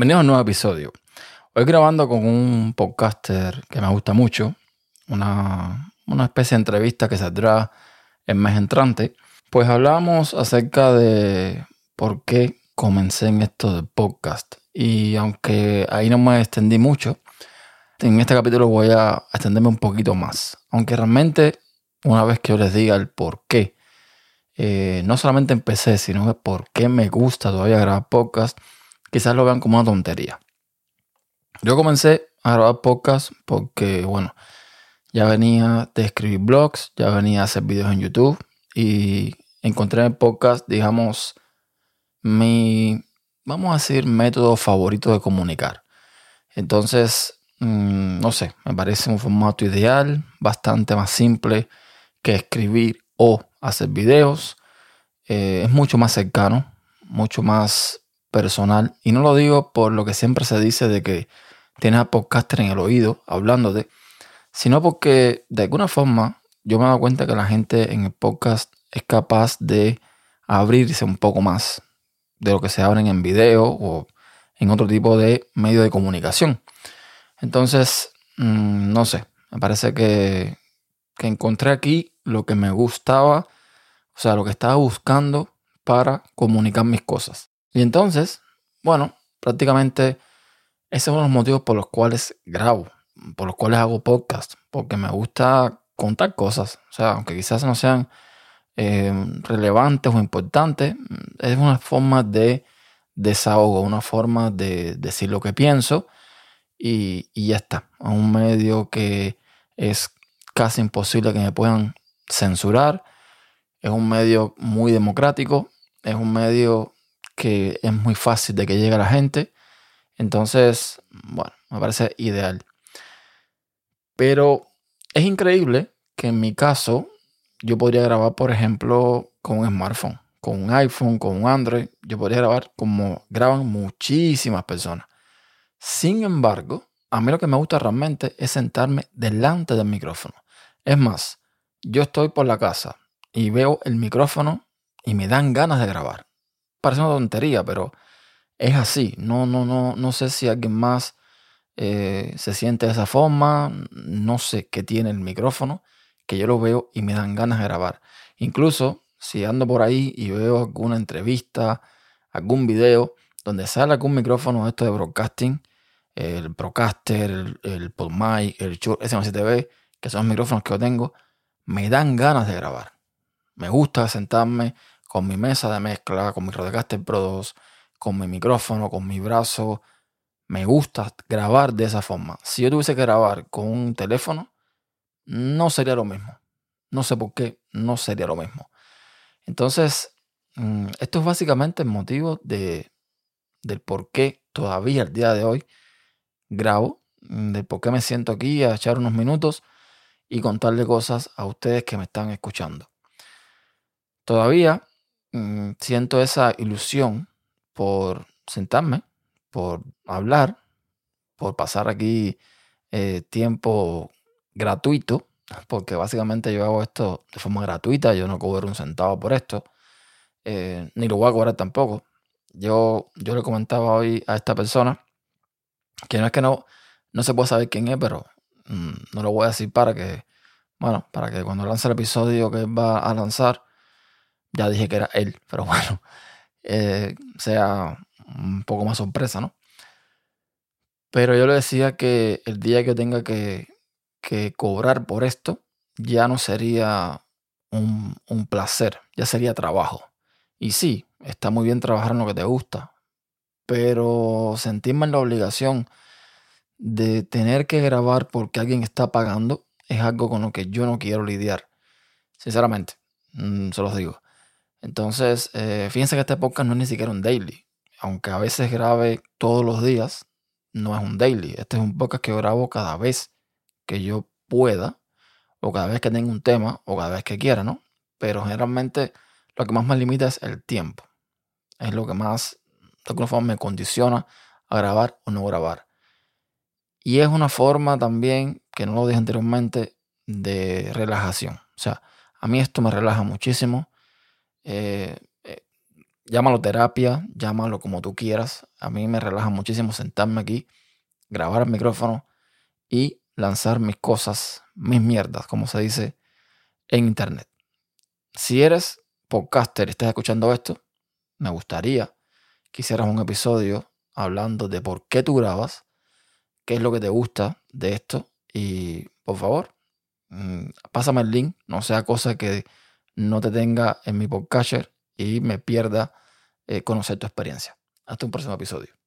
Bienvenidos a un nuevo episodio. Hoy grabando con un podcaster que me gusta mucho, una, una especie de entrevista que saldrá en mes entrante. Pues hablamos acerca de por qué comencé en esto del podcast. Y aunque ahí no me extendí mucho, en este capítulo voy a extenderme un poquito más. Aunque realmente, una vez que yo les diga el por qué, eh, no solamente empecé, sino por qué me gusta todavía grabar podcast, quizás lo vean como una tontería. Yo comencé a grabar podcast porque, bueno, ya venía de escribir blogs, ya venía a hacer videos en YouTube y encontré en el podcast, digamos, mi, vamos a decir, método favorito de comunicar. Entonces, mm, no sé, me parece un formato ideal, bastante más simple que escribir o hacer videos. Eh, es mucho más cercano, mucho más personal. Y no lo digo por lo que siempre se dice de que tienes a podcaster en el oído hablándote, sino porque de alguna forma yo me he dado cuenta que la gente en el podcast es capaz de abrirse un poco más de lo que se abren en video o en otro tipo de medio de comunicación. Entonces, mm, no sé, me parece que, que encontré aquí lo que me gustaba, o sea, lo que estaba buscando para comunicar mis cosas. Y entonces, bueno, prácticamente ese es uno de los motivos por los cuales grabo, por los cuales hago podcast, porque me gusta contar cosas. O sea, aunque quizás no sean eh, relevantes o importantes, es una forma de desahogo, una forma de decir lo que pienso y, y ya está. A un medio que es casi imposible que me puedan censurar. Es un medio muy democrático. Es un medio que es muy fácil de que llegue a la gente. Entonces, bueno, me parece ideal. Pero es increíble que en mi caso yo podría grabar, por ejemplo, con un smartphone, con un iPhone, con un Android. Yo podría grabar como graban muchísimas personas. Sin embargo, a mí lo que me gusta realmente es sentarme delante del micrófono. Es más, yo estoy por la casa y veo el micrófono y me dan ganas de grabar parece una tontería, pero es así. No, no, no, no sé si alguien más eh, se siente de esa forma. No sé qué tiene el micrófono, que yo lo veo y me dan ganas de grabar. Incluso si ando por ahí y veo alguna entrevista, algún video donde sale algún micrófono esto de broadcasting, el Procaster, el, el PodMic, el Shure SM7B, que son los micrófonos que yo tengo, me dan ganas de grabar. Me gusta sentarme con mi mesa de mezcla, con mi Rodecaster Pro 2, con mi micrófono, con mi brazo. Me gusta grabar de esa forma. Si yo tuviese que grabar con un teléfono, no sería lo mismo. No sé por qué, no sería lo mismo. Entonces, mm, esto es básicamente el motivo de, del por qué todavía el día de hoy grabo, mm, del por qué me siento aquí a echar unos minutos y contarle cosas a ustedes que me están escuchando. Todavía Mm, siento esa ilusión por sentarme, por hablar, por pasar aquí eh, tiempo gratuito, porque básicamente yo hago esto de forma gratuita, yo no cobro un centavo por esto, eh, ni lo voy a cobrar tampoco. Yo, yo le comentaba hoy a esta persona que no es que no, no se puede saber quién es, pero mm, no lo voy a decir para que, bueno, para que cuando lance el episodio que va a lanzar, ya dije que era él, pero bueno, eh, sea un poco más sorpresa, ¿no? Pero yo le decía que el día que tenga que, que cobrar por esto, ya no sería un, un, placer, ya sería trabajo. Y sí, está muy bien trabajar en lo que te gusta, pero sentirme en la obligación de tener que grabar porque alguien está pagando es algo con lo que yo no quiero lidiar. Sinceramente, mm, se los digo. Entonces, eh, fíjense que este podcast no es ni siquiera un daily. Aunque a veces grabe todos los días, no es un daily. Este es un podcast que grabo cada vez que yo pueda, o cada vez que tenga un tema, o cada vez que quiera, ¿no? Pero generalmente lo que más me limita es el tiempo. Es lo que más, de alguna forma, me condiciona a grabar o no grabar. Y es una forma también, que no lo dije anteriormente, de relajación. O sea, a mí esto me relaja muchísimo. Eh, eh, llámalo terapia, llámalo como tú quieras. A mí me relaja muchísimo sentarme aquí, grabar el micrófono y lanzar mis cosas, mis mierdas, como se dice en internet. Si eres podcaster y estás escuchando esto, me gustaría que hicieras un episodio hablando de por qué tú grabas, qué es lo que te gusta de esto y por favor, mm, pásame el link, no sea cosa que no te tenga en mi podcaster y me pierda eh, conocer tu experiencia. Hasta un próximo episodio.